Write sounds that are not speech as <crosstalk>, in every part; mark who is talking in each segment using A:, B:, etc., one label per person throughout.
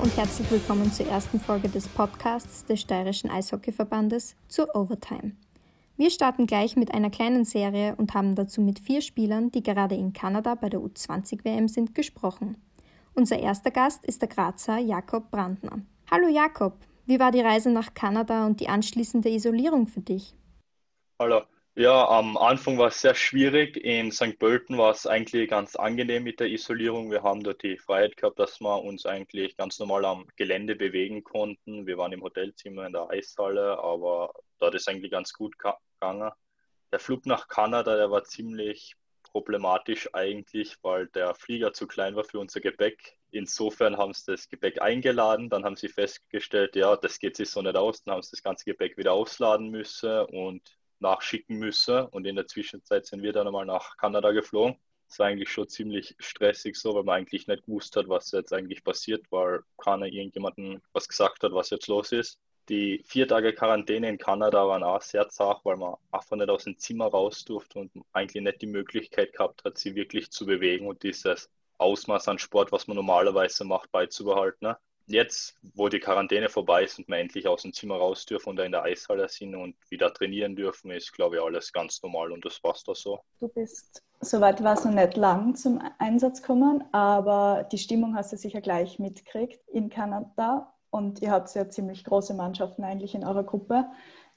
A: Und herzlich willkommen zur ersten Folge des Podcasts des Steirischen Eishockeyverbandes zur Overtime. Wir starten gleich mit einer kleinen Serie und haben dazu mit vier Spielern, die gerade in Kanada bei der U20-WM sind, gesprochen. Unser erster Gast ist der Grazer Jakob Brandner. Hallo Jakob, wie war die Reise nach Kanada und die anschließende Isolierung für dich?
B: Hallo. Ja, am Anfang war es sehr schwierig. In St. Pölten war es eigentlich ganz angenehm mit der Isolierung. Wir haben dort die Freiheit gehabt, dass wir uns eigentlich ganz normal am Gelände bewegen konnten. Wir waren im Hotelzimmer in der Eishalle, aber dort ist eigentlich ganz gut gegangen. Der Flug nach Kanada, der war ziemlich problematisch eigentlich, weil der Flieger zu klein war für unser Gepäck. Insofern haben sie das Gepäck eingeladen, dann haben sie festgestellt, ja, das geht sich so nicht aus, dann haben sie das ganze Gepäck wieder ausladen müssen und nachschicken müssen. Und in der Zwischenzeit sind wir dann einmal nach Kanada geflogen. Es war eigentlich schon ziemlich stressig so, weil man eigentlich nicht gewusst hat, was jetzt eigentlich passiert, weil keiner irgendjemandem was gesagt hat, was jetzt los ist. Die vier Tage Quarantäne in Kanada waren auch sehr zart, weil man einfach nicht aus dem Zimmer raus durfte und eigentlich nicht die Möglichkeit gehabt hat, sie wirklich zu bewegen und dieses Ausmaß an Sport, was man normalerweise macht, beizubehalten. Jetzt, wo die Quarantäne vorbei ist und wir endlich aus dem Zimmer raus dürfen und da in der Eishalle sind und wieder trainieren dürfen, ist, glaube ich, alles ganz normal und das passt da so.
C: Du bist, soweit war es noch nicht lang zum Einsatz gekommen, aber die Stimmung hast du sicher gleich mitgekriegt in Kanada und ihr habt ja ziemlich große Mannschaften eigentlich in eurer Gruppe.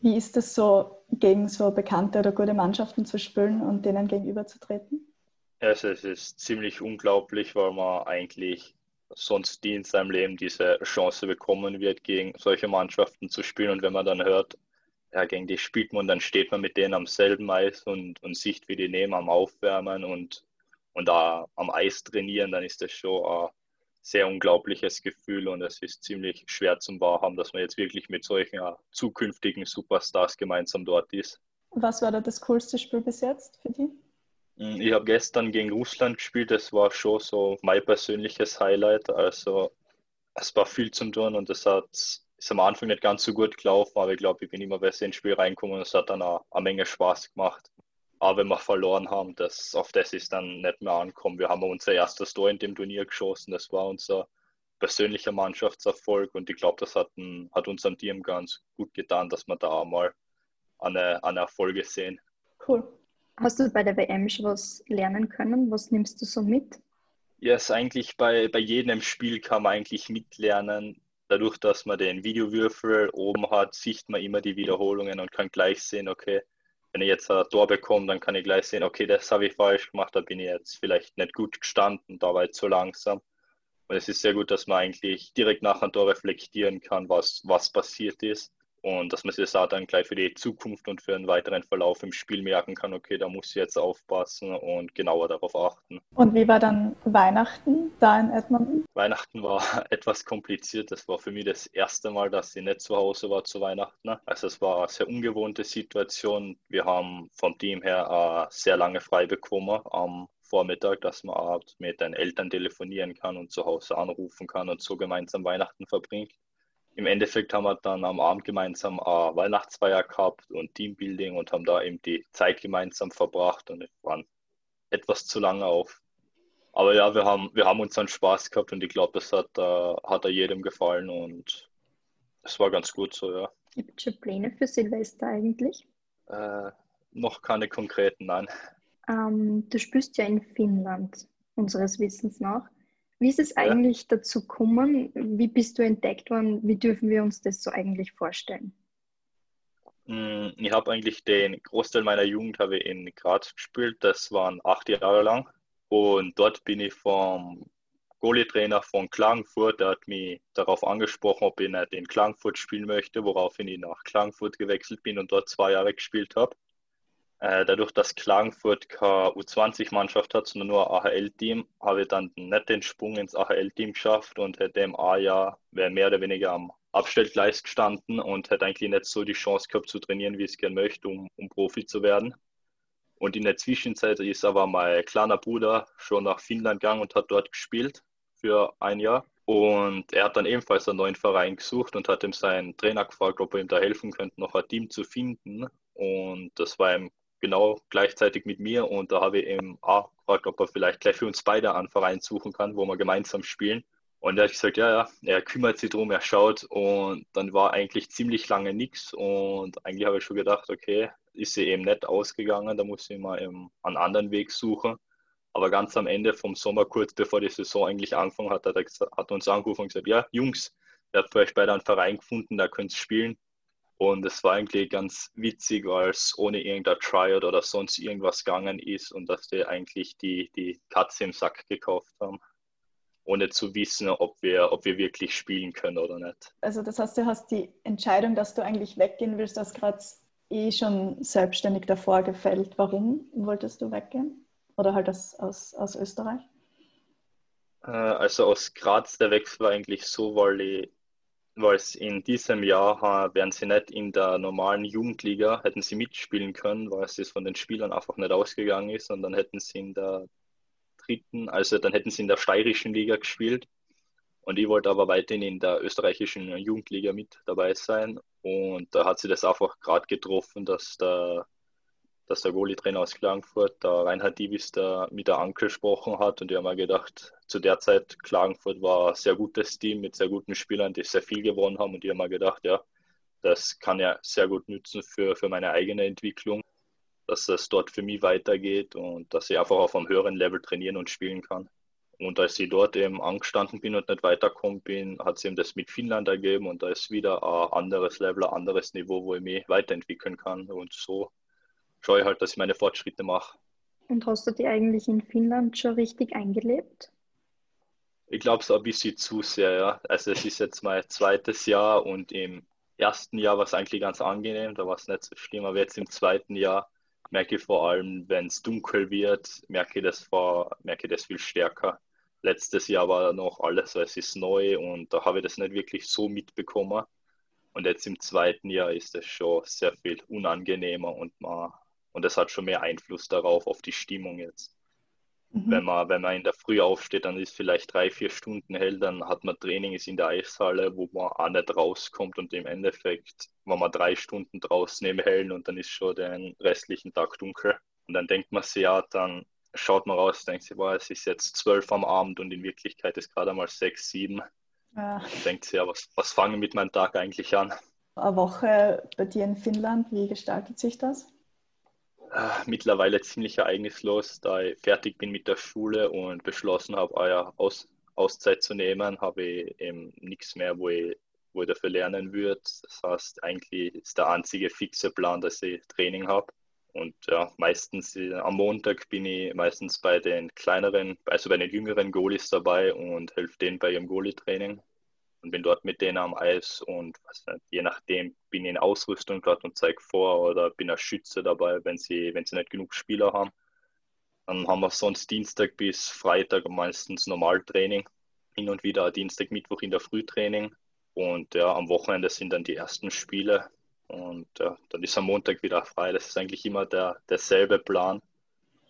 C: Wie ist es so, gegen so bekannte oder gute Mannschaften zu spielen und denen gegenüberzutreten?
B: Es ist ziemlich unglaublich, weil man eigentlich sonst die in seinem Leben diese Chance bekommen wird, gegen solche Mannschaften zu spielen. Und wenn man dann hört, ja, gegen die spielt man, dann steht man mit denen am selben Eis und, und sieht, wie die nehmen am Aufwärmen und, und da am Eis trainieren, dann ist das schon ein sehr unglaubliches Gefühl und es ist ziemlich schwer zum Wahrhaben, dass man jetzt wirklich mit solchen zukünftigen Superstars gemeinsam dort ist.
C: Was war da das coolste Spiel bis jetzt für dich?
B: Hm, ich habe gestern gegen Russland gespielt, das war schon so mein persönliches Highlight. Also es war viel zum tun und das hat ist am Anfang nicht ganz so gut gelaufen, aber ich glaube, ich bin immer besser ins Spiel reingekommen und es hat dann auch eine Menge Spaß gemacht. Aber wenn wir verloren haben, das, auf das ist dann nicht mehr angekommen. Wir haben unser erstes Tor in dem Turnier geschossen, das war unser persönlicher Mannschaftserfolg und ich glaube, das hat, ein, hat unserem Team ganz gut getan, dass wir da mal eine, eine Erfolge sehen.
A: Cool. Hast du bei der WM schon was lernen können? Was nimmst du so mit?
B: Ja, yes, eigentlich bei, bei jedem Spiel kann man eigentlich mitlernen. Dadurch, dass man den Videowürfel oben hat, sieht man immer die Wiederholungen und kann gleich sehen, okay, wenn ich jetzt ein Tor bekomme, dann kann ich gleich sehen, okay, das habe ich falsch gemacht, da bin ich jetzt vielleicht nicht gut gestanden, da war ich zu langsam. Und es ist sehr gut, dass man eigentlich direkt nach einem Tor reflektieren kann, was, was passiert ist und dass man sich das auch dann gleich für die Zukunft und für einen weiteren Verlauf im Spiel merken kann, okay, da muss ich jetzt aufpassen und genauer darauf achten.
C: Und wie war dann Weihnachten da in Edmonton?
B: Weihnachten war <laughs> etwas kompliziert. Das war für mich das erste Mal, dass ich nicht zu Hause war zu Weihnachten. Also es war eine sehr ungewohnte Situation. Wir haben vom Team her sehr lange frei bekommen am Vormittag, dass man mit den Eltern telefonieren kann und zu Hause anrufen kann und so gemeinsam Weihnachten verbringt im Endeffekt haben wir dann am Abend gemeinsam eine Weihnachtsfeier gehabt und Teambuilding und haben da eben die Zeit gemeinsam verbracht und waren etwas zu lange auf. Aber ja, wir haben, wir haben unseren Spaß gehabt und ich glaube, das hat, äh, hat er jedem gefallen und es war ganz gut so, ja.
A: Gibt es schon Pläne für Silvester eigentlich?
B: Äh, noch keine konkreten, nein.
A: Ähm, du spielst ja in Finnland, unseres Wissens nach. Wie ist es eigentlich ja. dazu gekommen? Wie bist du entdeckt worden? Wie dürfen wir uns das so eigentlich vorstellen?
B: Mm, ich habe eigentlich den Großteil meiner Jugend habe in Graz gespielt. Das waren acht Jahre lang. Und dort bin ich vom Goalie-Trainer von Klagenfurt, der hat mich darauf angesprochen, ob ich nicht in Klagenfurt spielen möchte, woraufhin ich nach Klagenfurt gewechselt bin und dort zwei Jahre gespielt habe. Äh, dadurch, dass Klagenfurt keine U20-Mannschaft hat, sondern nur ein AHL-Team, habe ich dann nicht den Sprung ins AHL-Team geschafft und hätte im A-Jahr mehr oder weniger am Abstellgleis gestanden und hätte eigentlich nicht so die Chance gehabt zu trainieren, wie ich es gerne möchte, um, um Profi zu werden. Und in der Zwischenzeit ist aber mein kleiner Bruder schon nach Finnland gegangen und hat dort gespielt für ein Jahr. Und er hat dann ebenfalls einen neuen Verein gesucht und hat ihm seinen Trainer gefragt, ob er ihm da helfen könnte, noch ein Team zu finden. Und das war ihm genau gleichzeitig mit mir und da habe ich eben auch gefragt, ob er vielleicht gleich für uns beide einen Verein suchen kann, wo wir gemeinsam spielen. Und er hat gesagt, ja, ja, er kümmert sich drum, er schaut. Und dann war eigentlich ziemlich lange nichts. Und eigentlich habe ich schon gedacht, okay, ist sie eben nicht ausgegangen, da muss ich mal eben einen anderen Weg suchen. Aber ganz am Ende vom Sommer, kurz bevor die Saison eigentlich angefangen hat, hat er hat uns angerufen und gesagt, ja, Jungs, ihr habt vielleicht beide einen Verein gefunden, da könnt ihr spielen. Und es war eigentlich ganz witzig, weil es ohne irgendein Tryout oder sonst irgendwas gegangen ist und dass wir eigentlich die, die Katze im Sack gekauft haben ohne zu wissen, ob wir, ob wir wirklich spielen können oder nicht.
C: Also das heißt, du hast die Entscheidung, dass du eigentlich weggehen willst, aus Graz eh schon selbstständig davor gefällt. Warum wolltest du weggehen? Oder halt aus, aus, aus Österreich?
B: Äh, also aus Graz, der Wechsel war eigentlich so, weil ich weil in diesem Jahr wären sie nicht in der normalen Jugendliga, hätten sie mitspielen können, weil es von den Spielern einfach nicht ausgegangen ist und dann hätten sie in der dritten, also dann hätten sie in der steirischen Liga gespielt. Und ich wollte aber weiterhin in der österreichischen Jugendliga mit dabei sein. Und da hat sie das einfach gerade getroffen, dass der, dass der Goalie-Trainer aus Klagenfurt, der Reinhard Divis, da mit der angesprochen hat. Und ich habe mir gedacht, zu der Zeit, Klagenfurt war ein sehr gutes Team mit sehr guten Spielern, die sehr viel gewonnen haben. Und ich habe mir gedacht, ja, das kann ja sehr gut nützen für, für meine eigene Entwicklung dass es dort für mich weitergeht und dass ich einfach auf einem höheren Level trainieren und spielen kann. Und als ich dort eben angestanden bin und nicht weitergekommen bin, hat es eben das mit Finnland ergeben und da ist wieder ein anderes Level, ein anderes Niveau, wo ich mich weiterentwickeln kann. Und so schaue ich halt, dass ich meine Fortschritte mache.
A: Und hast du dich eigentlich in Finnland schon richtig eingelebt?
B: Ich glaube es ein bisschen zu sehr, ja. Also es ist jetzt mein zweites Jahr und im ersten Jahr war es eigentlich ganz angenehm, da war es nicht so schlimm, aber jetzt im zweiten Jahr merke ich vor allem, wenn es dunkel wird, merke ich das vor, merke ich das viel stärker. Letztes Jahr war noch alles, es ist neu und da habe ich das nicht wirklich so mitbekommen. Und jetzt im zweiten Jahr ist es schon sehr viel unangenehmer und man, und es hat schon mehr Einfluss darauf, auf die Stimmung jetzt. Mhm. Wenn, man, wenn man in der Früh aufsteht, dann ist vielleicht drei, vier Stunden hell, dann hat man Training ist in der Eishalle, wo man auch nicht rauskommt und im Endeffekt war man drei Stunden draußen im Hellen und dann ist schon den restlichen Tag dunkel. Und dann denkt man sich, ja, dann schaut man raus, denkt sich, boah, es ist jetzt zwölf am Abend und in Wirklichkeit ist gerade mal sechs, sieben. Ja. Dann denkt sich, ja, was, was fange ich mit meinem Tag eigentlich an?
C: Eine Woche bei dir in Finnland, wie gestaltet sich das?
B: Äh, mittlerweile ziemlich ereignislos, da ich fertig bin mit der Schule und beschlossen habe, euer Aus Auszeit zu nehmen, habe ich eben nichts mehr, wo ich, wo ich dafür lernen würde. Das heißt, eigentlich ist der einzige fixe Plan, dass ich Training habe. Und ja, meistens am Montag bin ich meistens bei den kleineren, also bei den jüngeren Goalies dabei und helfe denen bei ihrem Goalie-Training und bin dort mit denen am Eis und nicht, je nachdem bin ich in Ausrüstung dort und zeige vor oder bin als Schütze dabei, wenn sie, wenn sie nicht genug Spieler haben. Dann haben wir sonst Dienstag bis Freitag meistens Normaltraining, hin und wieder Dienstag, Mittwoch in der Frühtraining und ja, am Wochenende sind dann die ersten Spiele und ja, dann ist am Montag wieder frei. Das ist eigentlich immer der, derselbe Plan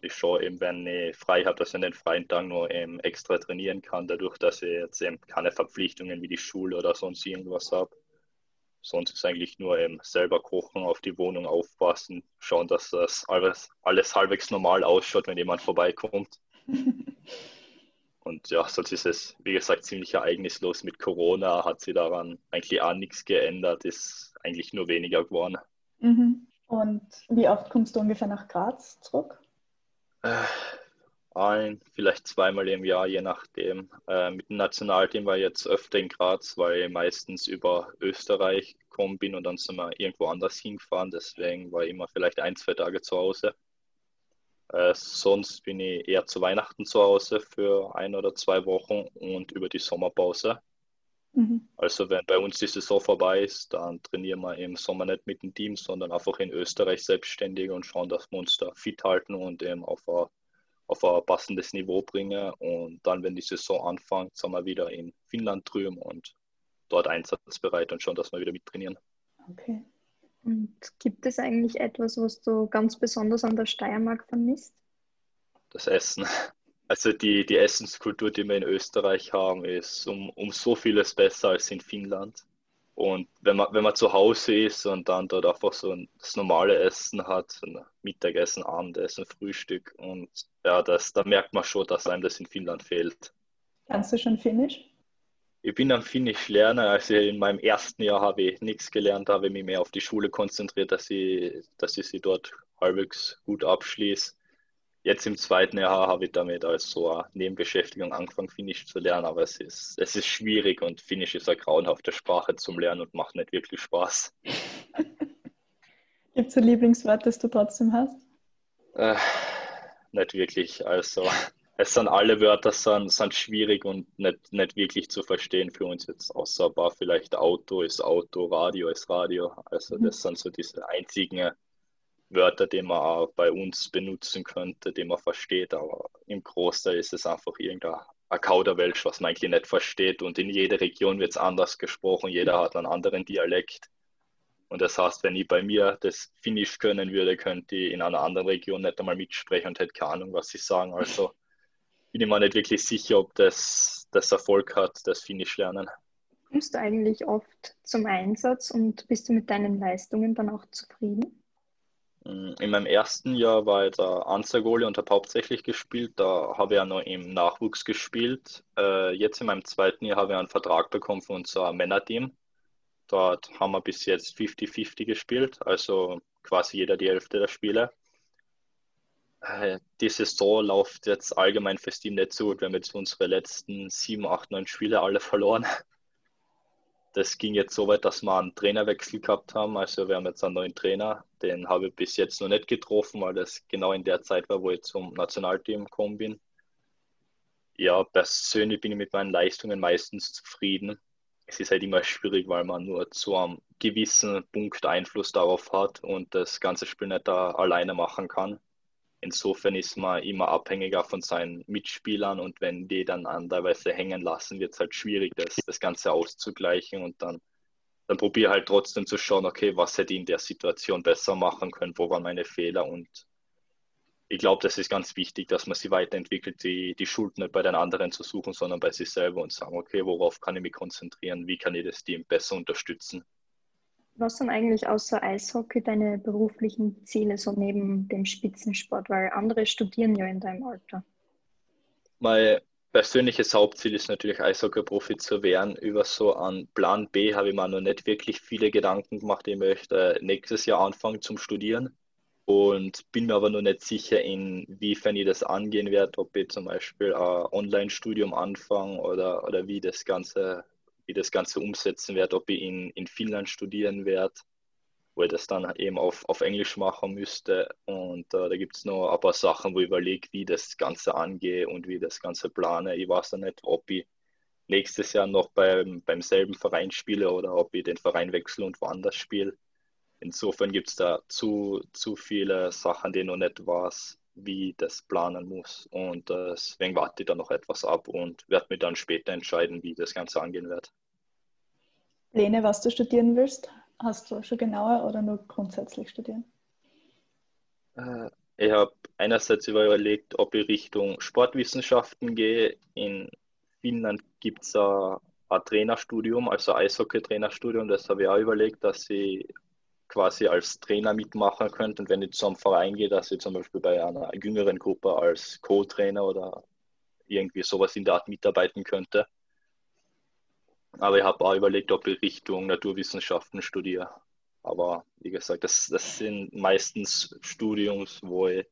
B: ich schaue eben, wenn ich frei habe, dass ich an den freien Tagen nur eben extra trainieren kann, dadurch, dass ich jetzt eben keine Verpflichtungen wie die Schule oder sonst irgendwas habe. Sonst ist eigentlich nur eben selber kochen, auf die Wohnung aufpassen, schauen, dass das alles, alles halbwegs normal ausschaut, wenn jemand vorbeikommt. <laughs> Und ja, sonst ist es, wie gesagt, ziemlich ereignislos. Mit Corona hat sich daran eigentlich auch nichts geändert, ist eigentlich nur weniger geworden.
C: Mhm. Und wie oft kommst du ungefähr nach Graz zurück?
B: Äh, ein, vielleicht zweimal im Jahr, je nachdem. Äh, mit dem Nationalteam war ich jetzt öfter in Graz, weil ich meistens über Österreich gekommen bin und dann sind wir irgendwo anders hingefahren. Deswegen war ich immer vielleicht ein, zwei Tage zu Hause. Äh, sonst bin ich eher zu Weihnachten zu Hause für ein oder zwei Wochen und über die Sommerpause. Mhm. Also wenn bei uns die Saison vorbei ist, dann trainieren wir im Sommer nicht mit dem Team, sondern einfach in Österreich selbstständig und schauen, dass wir uns da fit halten und eben auf ein, auf ein passendes Niveau bringen. Und dann, wenn die Saison anfängt, sind wir wieder in Finnland drüben und dort einsatzbereit und schauen, dass wir wieder mittrainieren.
A: Okay. Und gibt es eigentlich etwas, was du ganz besonders an der Steiermark vermisst?
B: Das Essen. Also die, die Essenskultur, die wir in Österreich haben, ist um, um so vieles besser als in Finnland. Und wenn man, wenn man zu Hause ist und dann dort einfach so ein, das normale Essen hat, Mittagessen, Abendessen, Frühstück und ja, das, da merkt man schon, dass einem das in Finnland fehlt.
C: Kannst du schon Finnisch?
B: Ich bin am Finnisch lerner. Also in meinem ersten Jahr habe ich nichts gelernt, habe ich mich mehr auf die Schule konzentriert, dass ich, dass ich sie dort halbwegs gut abschließe. Jetzt im zweiten Jahr habe ich damit als so eine Nebenbeschäftigung angefangen, Finnisch zu lernen, aber es ist, es ist schwierig und Finnisch ist eine grauenhafte Sprache zum Lernen und macht nicht wirklich Spaß. <laughs>
C: Gibt es ein Lieblingswort, das du trotzdem hast?
B: Äh, nicht wirklich. Also es sind alle Wörter sind, sind schwierig und nicht, nicht wirklich zu verstehen für uns jetzt, außer ein paar vielleicht Auto ist Auto, Radio ist Radio. Also mhm. das sind so diese einzigen Wörter, die man auch bei uns benutzen könnte, die man versteht, aber im Großteil ist es einfach irgendein Kauderwelsch, was man eigentlich nicht versteht und in jeder Region wird es anders gesprochen, jeder hat einen anderen Dialekt. Und das heißt, wenn ich bei mir das Finnisch können würde, könnte ich in einer anderen Region nicht einmal mitsprechen und hätte keine Ahnung, was sie sagen. Also bin ich mir nicht wirklich sicher, ob das, das Erfolg hat, das Finnisch lernen.
A: Kommst du eigentlich oft zum Einsatz und bist du mit deinen Leistungen dann auch zufrieden?
B: Mm, in meinem ersten Jahr war ich der Anzergole und habe hauptsächlich gespielt. Da habe ich ja noch im Nachwuchs gespielt. Äh, jetzt in meinem zweiten Jahr habe ich einen Vertrag bekommen für unser Männerteam. Dort haben wir bis jetzt 50-50 gespielt, also quasi jeder die Hälfte der Spiele. Äh, die Saison läuft jetzt allgemein fürs Team nicht so gut. Wir haben jetzt unsere letzten 7, 8, 9 Spiele alle verloren das ging jetzt so weit, dass wir einen Trainerwechsel gehabt haben. Also wir haben jetzt einen neuen Trainer. Den habe ich bis jetzt noch nicht getroffen, weil das genau in der Zeit war, wo ich zum Nationalteam gekommen bin. Ja, persönlich bin ich mit meinen Leistungen meistens zufrieden. Es ist halt immer schwierig, weil man nur zu einem gewissen Punkt Einfluss darauf hat und das ganze Spiel nicht da alleine machen kann. Insofern ist man immer abhängiger von seinen Mitspielern und wenn die dann anderweise hängen lassen, wird es halt schwierig, das, das Ganze auszugleichen und dann, dann probiere halt trotzdem zu schauen, okay, was hätte ich in der Situation besser machen können, wo waren meine Fehler und ich glaube, das ist ganz wichtig, dass man sie weiterentwickelt, die, die Schuld nicht bei den anderen zu suchen, sondern bei sich selber und sagen, okay, worauf kann ich mich konzentrieren, wie kann ich das Team besser unterstützen.
A: Was sind eigentlich außer Eishockey deine beruflichen Ziele so neben dem Spitzensport? Weil andere studieren ja in deinem Alter.
B: Mein persönliches Hauptziel ist natürlich Eishockey-Profi zu werden. Über so einen Plan B habe ich mir noch nicht wirklich viele Gedanken gemacht. Ich möchte nächstes Jahr anfangen zum Studieren und bin mir aber noch nicht sicher, inwiefern ich das angehen werde, ob ich zum Beispiel ein Online-Studium anfange oder, oder wie das Ganze wie das Ganze umsetzen werde, ob ich in, in Finnland studieren werde, wo ich das dann eben auf, auf Englisch machen müsste. Und äh, da gibt es noch ein paar Sachen, wo ich überlege, wie das Ganze angehe und wie das Ganze plane. Ich weiß dann nicht, ob ich nächstes Jahr noch beim, beim selben Verein spiele oder ob ich den Verein wechsle und woanders spiele. Insofern gibt es da zu, zu viele Sachen, die noch nicht weiß, wie das planen muss. Und äh, deswegen warte ich da noch etwas ab und werde mir dann später entscheiden, wie das Ganze angehen wird.
C: Lene, was du studieren willst, hast du schon genauer oder nur grundsätzlich studieren?
B: Äh, ich habe einerseits überlegt, ob ich Richtung Sportwissenschaften gehe. In Finnland gibt es ein, ein Trainerstudium, also Eishockey-Trainerstudium. Das habe ich auch überlegt, dass ich quasi als Trainer mitmachen könnte und wenn ich zu einem Verein gehe, dass ich zum Beispiel bei einer jüngeren Gruppe als Co-Trainer oder irgendwie sowas in der Art mitarbeiten könnte. Aber ich habe auch überlegt, ob ich Richtung Naturwissenschaften studiere. Aber wie gesagt, das, das sind meistens Studiums, wo, ich,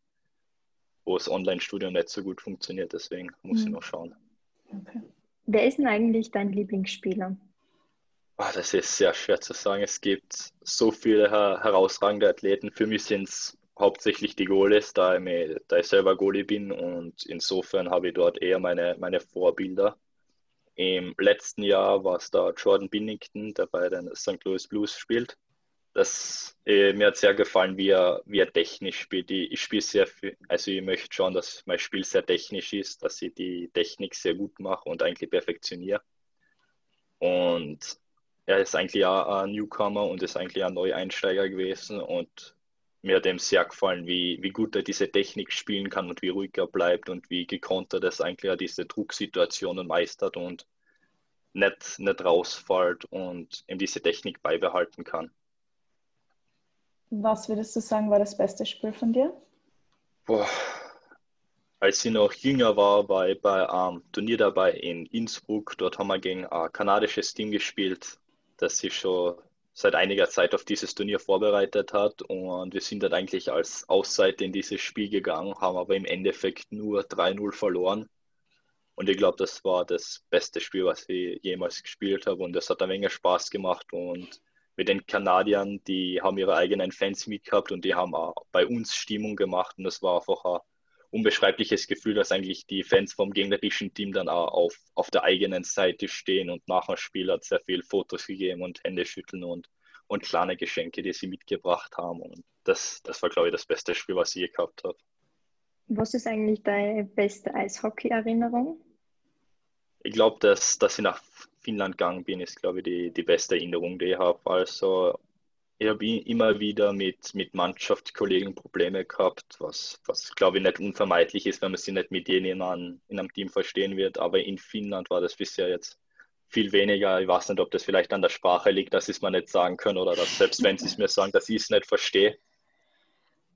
B: wo das Online-Studium nicht so gut funktioniert. Deswegen muss mhm. ich noch schauen.
A: Okay. Wer ist denn eigentlich dein Lieblingsspieler?
B: Oh, das ist sehr schwer zu sagen. Es gibt so viele herausragende Athleten. Für mich sind es hauptsächlich die Goalies, da ich, da ich selber Goalie bin und insofern habe ich dort eher meine, meine Vorbilder. Im letzten Jahr war es da Jordan Binnington, der bei den St. Louis Blues spielt. Das, äh, mir hat sehr gefallen, wie er, wie er technisch spielt. Ich, ich spiele sehr viel, also ich möchte schon, dass mein Spiel sehr technisch ist, dass ich die Technik sehr gut mache und eigentlich perfektioniere. Und er ist eigentlich auch ein Newcomer und ist eigentlich ein Neueinsteiger gewesen und mir hat ihm sehr gefallen, wie, wie gut er diese Technik spielen kann und wie ruhig er bleibt und wie gekontert es eigentlich auch diese Drucksituationen meistert und nicht, nicht rausfällt und ihm diese Technik beibehalten kann.
C: Was würdest du sagen, war das beste Spiel von dir?
B: Boah, als ich noch jünger war, war ich bei einem Turnier dabei in Innsbruck. Dort haben wir gegen ein kanadisches Team gespielt, das sich schon seit einiger Zeit auf dieses Turnier vorbereitet hat. Und wir sind dann eigentlich als Ausseite in dieses Spiel gegangen, haben aber im Endeffekt nur 3-0 verloren. Und ich glaube, das war das beste Spiel, was ich jemals gespielt habe. Und das hat ein wenig Spaß gemacht. Und mit den Kanadiern, die haben ihre eigenen Fans mitgehabt und die haben auch bei uns Stimmung gemacht. Und das war einfach ein unbeschreibliches Gefühl, dass eigentlich die Fans vom gegnerischen Team dann auch auf, auf der eigenen Seite stehen und nach dem Spiel hat sehr viel Fotos gegeben und Hände schütteln und, und kleine Geschenke, die sie mitgebracht haben. Und das, das war, glaube ich, das beste Spiel, was ich je gehabt habe.
A: Was ist eigentlich deine beste Eishockey-Erinnerung?
B: Ich glaube, dass, dass ich nach Finnland gegangen bin, ist, glaube ich, die, die beste Erinnerung, die ich habe. Also ich habe immer wieder mit, mit Mannschaftskollegen Probleme gehabt, was, was glaube ich nicht unvermeidlich ist, wenn man sich nicht mit jenen in einem Team verstehen wird. Aber in Finnland war das bisher jetzt viel weniger. Ich weiß nicht, ob das vielleicht an der Sprache liegt, dass sie es mir nicht sagen können oder dass selbst wenn sie es mir sagen, dass ich es nicht verstehe.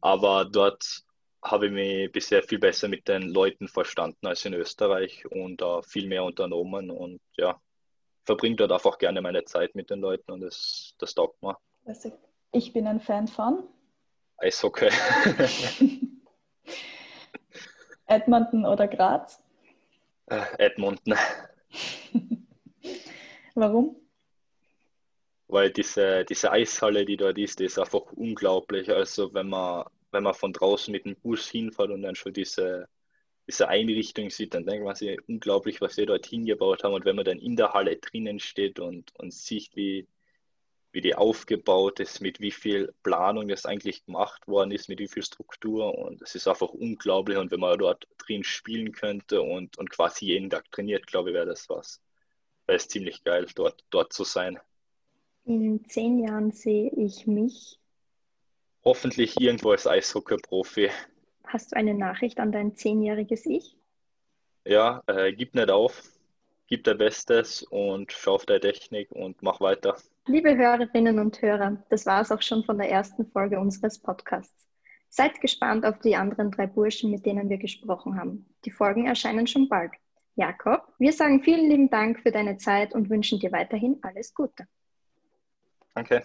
B: Aber dort habe ich mich bisher viel besser mit den Leuten verstanden als in Österreich und uh, viel mehr unternommen und ja, verbringe dort einfach gerne meine Zeit mit den Leuten und das, das taugt mir.
C: Also ich bin ein Fan von
B: Eishockey. <laughs>
C: Edmonton oder Graz?
B: Äh, Edmonton. <laughs>
C: Warum?
B: Weil diese, diese Eishalle, die dort ist, die ist einfach unglaublich. Also wenn man, wenn man von draußen mit dem Bus hinfährt und dann schon diese, diese Einrichtung sieht, dann denkt man sich unglaublich, was sie dort hingebaut haben. Und wenn man dann in der Halle drinnen steht und, und sieht, wie, wie die aufgebaut ist, mit wie viel Planung das eigentlich gemacht worden ist, mit wie viel Struktur. Und es ist einfach unglaublich. Und wenn man dort drin spielen könnte und, und quasi jeden Tag trainiert, glaube ich, wäre das was. Wäre es ziemlich geil, dort, dort zu sein.
A: In zehn Jahren sehe ich mich.
B: Hoffentlich irgendwo als Eishockey-Profi.
A: Hast du eine Nachricht an dein zehnjähriges Ich?
B: Ja, äh, gib nicht auf, gib dein Bestes und schau auf deine Technik und mach weiter.
A: Liebe Hörerinnen und Hörer, das war es auch schon von der ersten Folge unseres Podcasts. Seid gespannt auf die anderen drei Burschen, mit denen wir gesprochen haben. Die Folgen erscheinen schon bald. Jakob, wir sagen vielen lieben Dank für deine Zeit und wünschen dir weiterhin alles Gute.
B: Danke.